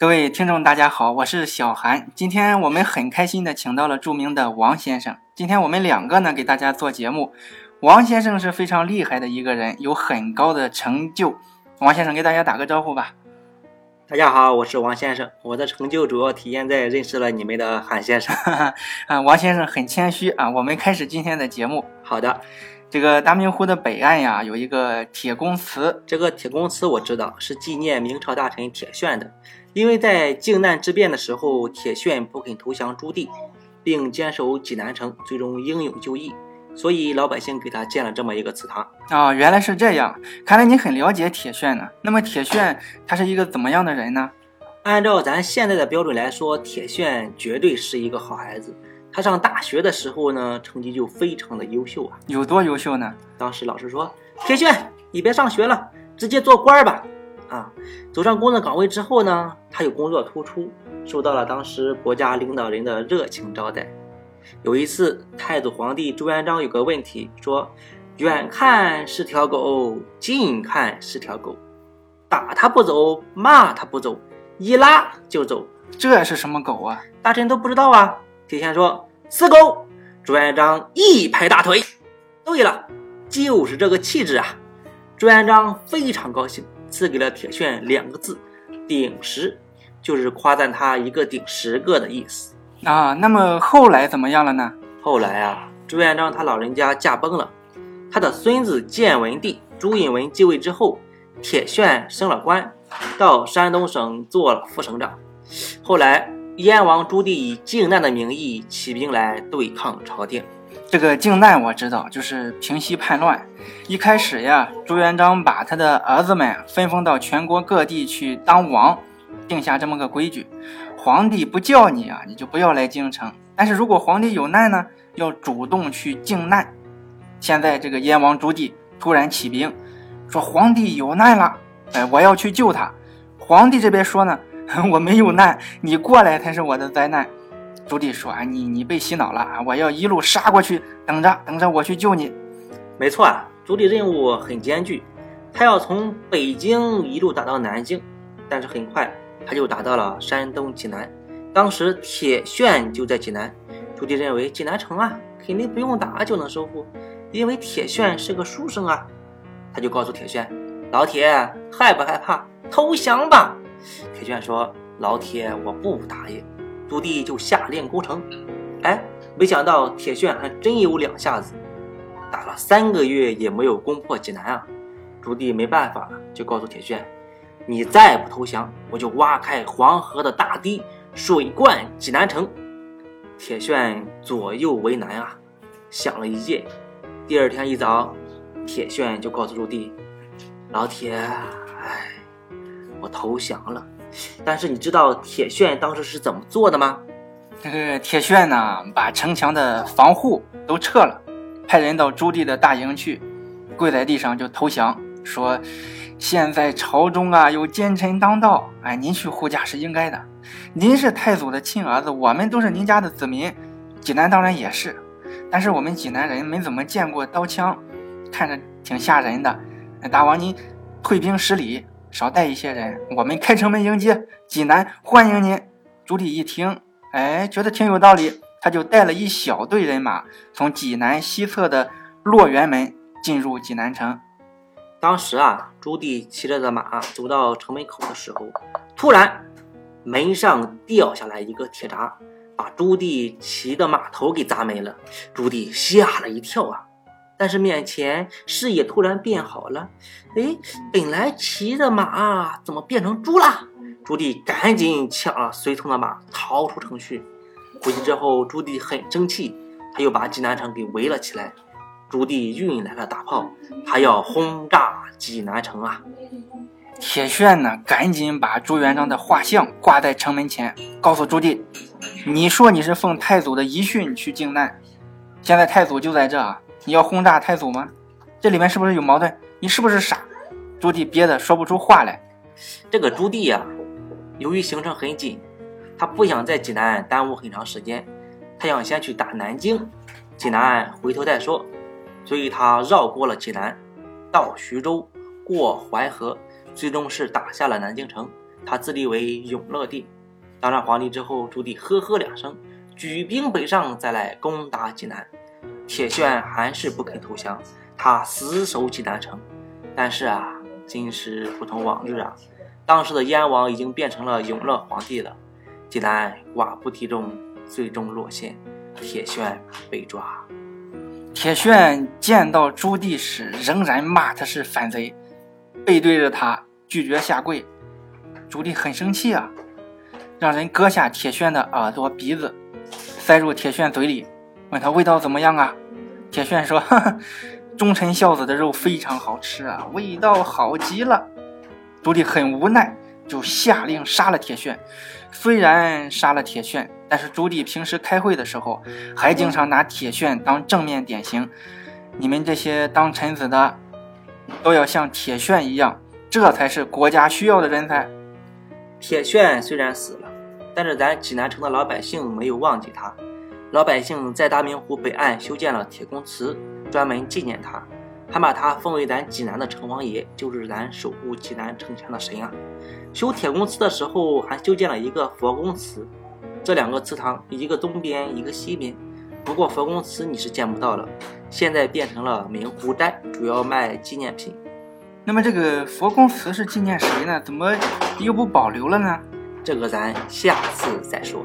各位听众，大家好，我是小韩。今天我们很开心的请到了著名的王先生。今天我们两个呢给大家做节目。王先生是非常厉害的一个人，有很高的成就。王先生给大家打个招呼吧。大家好，我是王先生。我的成就主要体现在认识了你们的韩先生。啊，王先生很谦虚啊。我们开始今天的节目。好的。这个大明湖的北岸呀，有一个铁公祠。这个铁公祠我知道，是纪念明朝大臣铁铉的。因为在靖难之变的时候，铁铉不肯投降朱棣，并坚守济南城，最终英勇就义，所以老百姓给他建了这么一个祠堂。啊，原来是这样，看来你很了解铁铉呢。那么铁铉他是一个怎么样的人呢？按照咱现在的标准来说，铁铉绝对是一个好孩子。他上大学的时候呢，成绩就非常的优秀啊。有多优秀呢？当时老师说：“铁铉，你别上学了，直接做官吧。”啊，走上工作岗位之后呢，他有工作突出，受到了当时国家领导人的热情招待。有一次，太祖皇帝朱元璋有个问题，说：“远看是条狗，近看是条狗，打它不走，骂它不走，一拉就走。这是什么狗啊？大臣都不知道啊。”提前说：“死狗！”朱元璋一拍大腿：“对了，就是这个气质啊！”朱元璋非常高兴。赐给了铁铉两个字“鼎十”，就是夸赞他一个顶十个的意思啊。那么后来怎么样了呢？后来啊，朱元璋他老人家驾崩了，他的孙子建文帝朱允文继位之后，铁铉升了官，到山东省做了副省长。后来燕王朱棣以靖难的名义起兵来对抗朝廷。这个靖难我知道，就是平息叛乱。一开始呀，朱元璋把他的儿子们分封到全国各地去当王，定下这么个规矩：皇帝不叫你啊，你就不要来京城；但是如果皇帝有难呢，要主动去靖难。现在这个燕王朱棣突然起兵，说皇帝有难了，哎，我要去救他。皇帝这边说呢，我没有难，你过来才是我的灾难。朱棣说：“啊，你你被洗脑了啊！我要一路杀过去，等着等着我去救你。”没错啊，朱棣任务很艰巨，他要从北京一路打到南京，但是很快他就打到了山东济南。当时铁铉就在济南，朱棣认为济南城啊肯定不用打就能收复，因为铁铉是个书生啊。他就告诉铁铉：“老铁，害不害怕？投降吧！”铁铉说：“老铁，我不答应。”朱棣就下令攻城，哎，没想到铁铉还真有两下子，打了三个月也没有攻破济南啊！朱棣没办法，就告诉铁铉：“你再不投降，我就挖开黄河的大堤，水灌济南城。”铁铉左右为难啊，想了一夜。第二天一早，铁铉就告诉朱棣：“老铁，哎，我投降了。”但是你知道铁铉当时是怎么做的吗？这个铁铉呢，把城墙的防护都撤了，派人到朱棣的大营去，跪在地上就投降，说：“现在朝中啊有奸臣当道，哎，您去护驾是应该的。您是太祖的亲儿子，我们都是您家的子民，济南当然也是。但是我们济南人没怎么见过刀枪，看着挺吓人的。大王您退兵十里。”少带一些人，我们开城门迎接济南，欢迎您。朱棣一听，哎，觉得挺有道理，他就带了一小队人马，从济南西侧的洛源门进入济南城。当时啊，朱棣骑着的马走到城门口的时候，突然门上掉下来一个铁闸，把朱棣骑的马头给砸没了。朱棣吓了一跳啊！但是面前视野突然变好了，哎，本来骑的马怎么变成猪了？朱棣赶紧抢了随从的马，逃出城去。回去之后，朱棣很生气，他又把济南城给围了起来。朱棣运来了大炮，他要轰炸济南城啊！铁铉呢，赶紧把朱元璋的画像挂在城门前，告诉朱棣：“你说你是奉太祖的遗训去靖难，现在太祖就在这。”你要轰炸太祖吗？这里面是不是有矛盾？你是不是傻？朱棣憋得说不出话来。这个朱棣呀，由于行程很紧，他不想在济南耽误很长时间，他想先去打南京，济南回头再说。所以他绕过了济南，到徐州，过淮河，最终是打下了南京城。他自立为永乐帝。当上皇帝之后，朱棣呵呵两声，举兵北上，再来攻打济南。铁铉还是不肯投降，他死守济南城。但是啊，今时不同往日啊，当时的燕王已经变成了永乐皇帝了。济南寡不敌众，最终落陷，铁铉被抓。铁铉见到朱棣时，仍然骂他是反贼，背对着他拒绝下跪。朱棣很生气啊，让人割下铁铉的耳朵、鼻子，塞入铁铉嘴里，问他味道怎么样啊？铁铉说：“ 哈哈，忠臣孝子的肉非常好吃啊，味道好极了。”朱棣很无奈，就下令杀了铁铉。虽然杀了铁铉，但是朱棣平时开会的时候，还经常拿铁铉当正面典型。你们这些当臣子的，都要像铁铉一样，这才是国家需要的人才。铁铉虽然死了，但是咱济南城的老百姓没有忘记他。老百姓在大明湖北岸修建了铁公祠，专门纪念他，还把他封为咱济南的城隍爷，就是咱守护济南城墙的神啊。修铁公祠的时候，还修建了一个佛公祠，这两个祠堂，一个东边，一个西边。不过佛公祠你是见不到了，现在变成了明湖斋，主要卖纪念品。那么这个佛公祠是纪念谁呢？怎么又不保留了呢？这个咱下次再说。